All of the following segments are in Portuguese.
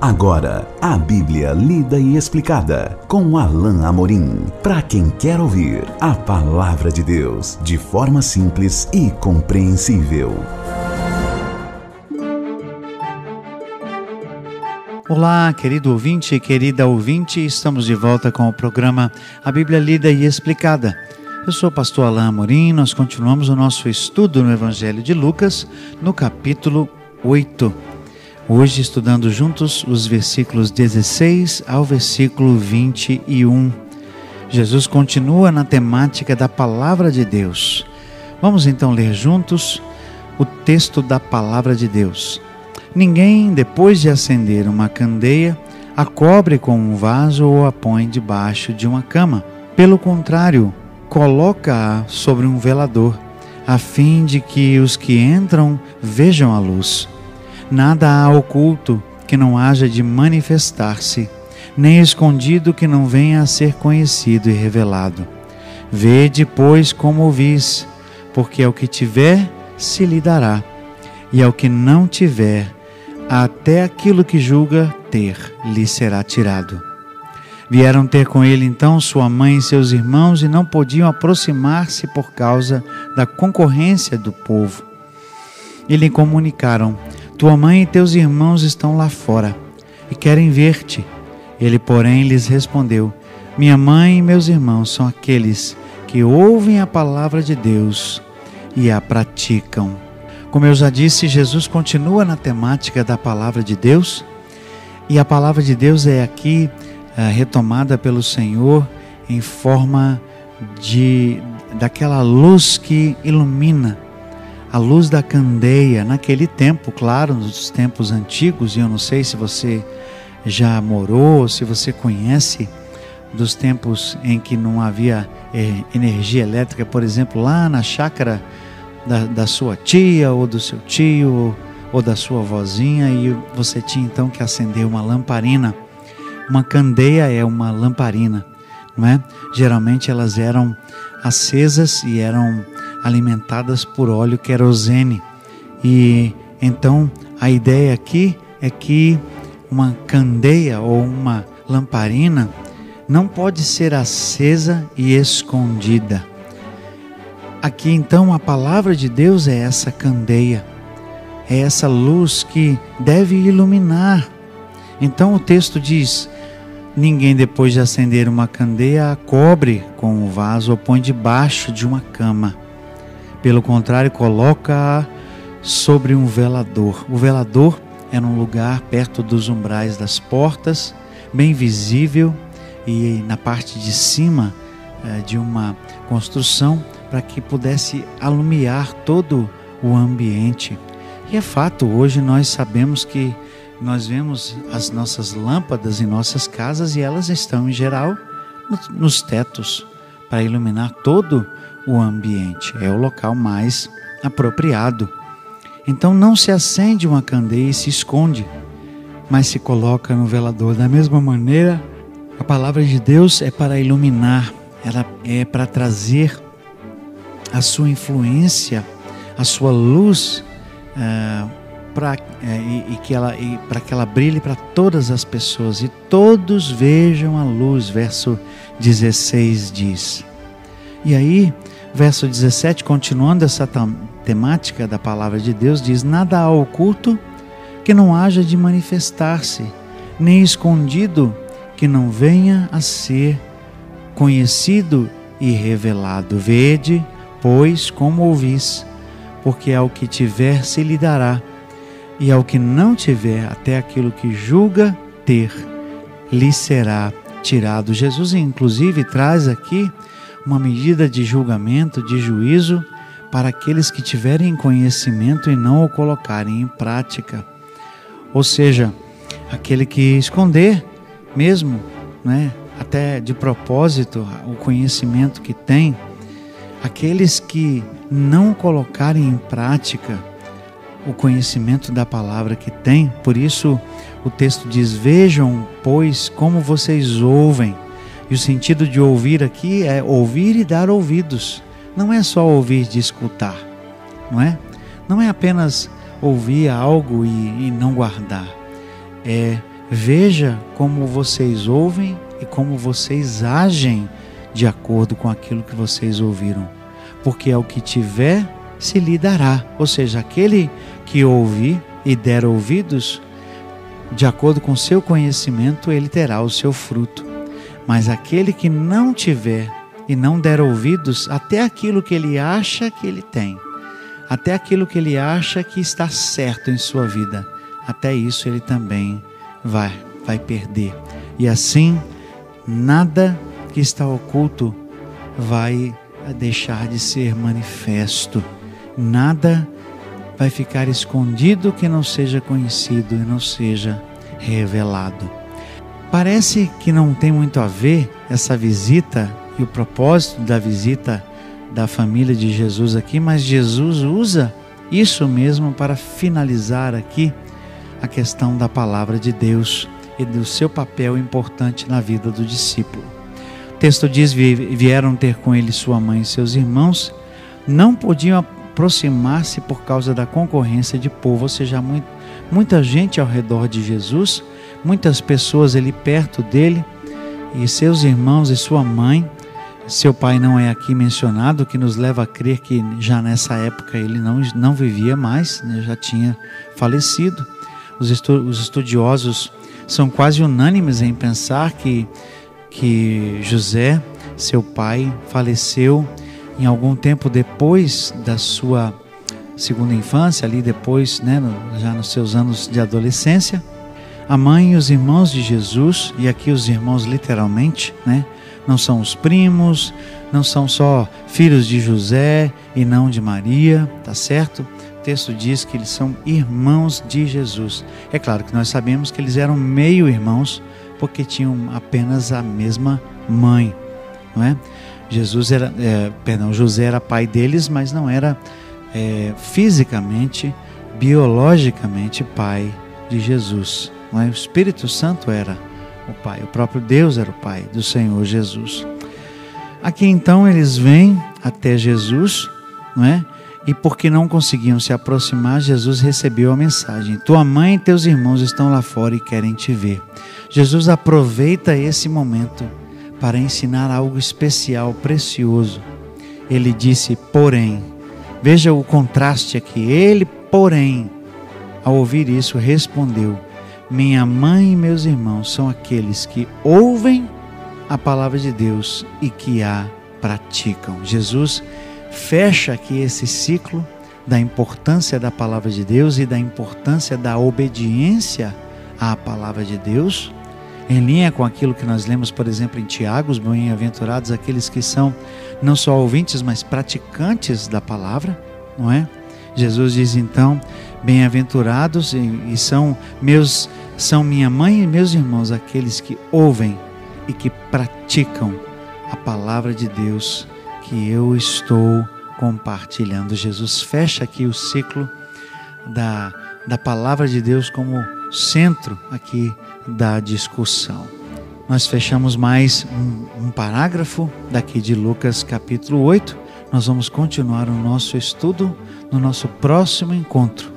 Agora, a Bíblia lida e explicada com Alain Amorim. Para quem quer ouvir a palavra de Deus de forma simples e compreensível. Olá, querido ouvinte e querida ouvinte, estamos de volta com o programa A Bíblia Lida e Explicada. Eu sou o pastor Alain Amorim, nós continuamos o nosso estudo no Evangelho de Lucas, no capítulo 8. Hoje estudando juntos os versículos 16 ao versículo 21. Jesus continua na temática da palavra de Deus. Vamos então ler juntos o texto da palavra de Deus. Ninguém, depois de acender uma candeia, a cobre com um vaso ou a põe debaixo de uma cama. Pelo contrário, coloca-a sobre um velador, a fim de que os que entram vejam a luz. Nada há oculto que não haja de manifestar-se, nem escondido que não venha a ser conhecido e revelado. Vede, pois, como ouvis, porque ao que tiver se lhe dará, e ao que não tiver, até aquilo que julga ter lhe será tirado. Vieram ter com ele então sua mãe e seus irmãos e não podiam aproximar-se por causa da concorrência do povo. E lhe comunicaram: tua mãe e teus irmãos estão lá fora e querem ver-te. Ele, porém, lhes respondeu: Minha mãe e meus irmãos são aqueles que ouvem a palavra de Deus e a praticam. Como eu já disse, Jesus continua na temática da palavra de Deus e a palavra de Deus é aqui é, retomada pelo Senhor em forma de daquela luz que ilumina a luz da candeia naquele tempo, claro, nos tempos antigos, e eu não sei se você já morou, se você conhece dos tempos em que não havia é, energia elétrica, por exemplo, lá na chácara da, da sua tia ou do seu tio ou, ou da sua vozinha, e você tinha então que acender uma lamparina. Uma candeia é uma lamparina, não é? Geralmente elas eram acesas e eram alimentadas por óleo querosene. E então a ideia aqui é que uma candeia ou uma lamparina não pode ser acesa e escondida. Aqui então a palavra de Deus é essa candeia, é essa luz que deve iluminar. Então o texto diz: Ninguém depois de acender uma candeia a cobre com o vaso ou põe debaixo de uma cama pelo contrário, coloca-a sobre um velador. O velador era um lugar perto dos umbrais das portas, bem visível e na parte de cima eh, de uma construção para que pudesse alumiar todo o ambiente. E é fato, hoje nós sabemos que nós vemos as nossas lâmpadas em nossas casas e elas estão em geral nos tetos para iluminar todo o ambiente, é o local mais apropriado. Então não se acende uma candeia e se esconde, mas se coloca no velador. Da mesma maneira, a palavra de Deus é para iluminar, ela é para trazer a sua influência, a sua luz, é, é, e, e, que para que ela brilhe para todas as pessoas e todos vejam a luz. Verso 16 diz. E aí Verso 17, continuando essa temática da palavra de Deus, diz: Nada há oculto que não haja de manifestar-se, nem escondido que não venha a ser conhecido e revelado. Vede, pois, como ouvis, porque ao que tiver se lhe dará, e ao que não tiver, até aquilo que julga ter, lhe será tirado. Jesus, inclusive, traz aqui uma medida de julgamento, de juízo para aqueles que tiverem conhecimento e não o colocarem em prática. Ou seja, aquele que esconder mesmo, né, até de propósito, o conhecimento que tem, aqueles que não colocarem em prática o conhecimento da palavra que tem, por isso o texto diz: Vejam, pois, como vocês ouvem e o sentido de ouvir aqui é ouvir e dar ouvidos. Não é só ouvir de escutar, não é? Não é apenas ouvir algo e, e não guardar. É Veja como vocês ouvem e como vocês agem de acordo com aquilo que vocês ouviram, porque ao que tiver se lhe dará. Ou seja, aquele que ouvir e der ouvidos, de acordo com seu conhecimento, ele terá o seu fruto. Mas aquele que não tiver e não der ouvidos até aquilo que ele acha que ele tem, até aquilo que ele acha que está certo em sua vida, até isso ele também vai vai perder. E assim, nada que está oculto vai deixar de ser manifesto. Nada vai ficar escondido que não seja conhecido e não seja revelado. Parece que não tem muito a ver essa visita e o propósito da visita da família de Jesus aqui, mas Jesus usa isso mesmo para finalizar aqui a questão da palavra de Deus e do seu papel importante na vida do discípulo. O texto diz: vieram ter com ele sua mãe e seus irmãos, não podiam aproximar-se por causa da concorrência de povo, ou seja, muita gente ao redor de Jesus, muitas pessoas ali perto dele, e seus irmãos e sua mãe. Seu pai não é aqui mencionado, o que nos leva a crer que já nessa época ele não, não vivia mais, né, já tinha falecido. Os, estu, os estudiosos são quase unânimes em pensar que, que José, seu pai, faleceu em algum tempo depois da sua segunda infância, ali depois, né, já nos seus anos de adolescência. A mãe e os irmãos de Jesus, e aqui os irmãos literalmente, né, não são os primos, não são só filhos de José e não de Maria, tá certo? O texto diz que eles são irmãos de Jesus. É claro que nós sabemos que eles eram meio irmãos porque tinham apenas a mesma mãe, não é? Jesus era, é, perdão, José era pai deles, mas não era é, fisicamente, biologicamente pai de Jesus. É? O Espírito Santo era o pai, o próprio Deus era o pai do Senhor Jesus. Aqui então eles vêm até Jesus, não é? E porque não conseguiam se aproximar, Jesus recebeu a mensagem: Tua mãe e teus irmãos estão lá fora e querem te ver. Jesus aproveita esse momento para ensinar algo especial, precioso. Ele disse, porém, veja o contraste aqui. Ele, porém, ao ouvir isso, respondeu: Minha mãe e meus irmãos são aqueles que ouvem a palavra de Deus e que a praticam. Jesus fecha aqui esse ciclo da importância da palavra de Deus e da importância da obediência à palavra de Deus em linha com aquilo que nós lemos, por exemplo, em Tiago, os bem-aventurados, aqueles que são não só ouvintes, mas praticantes da palavra, não é? Jesus diz então: bem-aventurados e, e são meus são minha mãe e meus irmãos aqueles que ouvem e que praticam a palavra de Deus que eu estou compartilhando. Jesus fecha aqui o ciclo da, da palavra de Deus como centro aqui da discussão. Nós fechamos mais um, um, parágrafo daqui de Lucas capítulo 8. Nós vamos continuar o nosso estudo no nosso próximo encontro.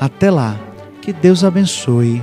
Até lá, que Deus abençoe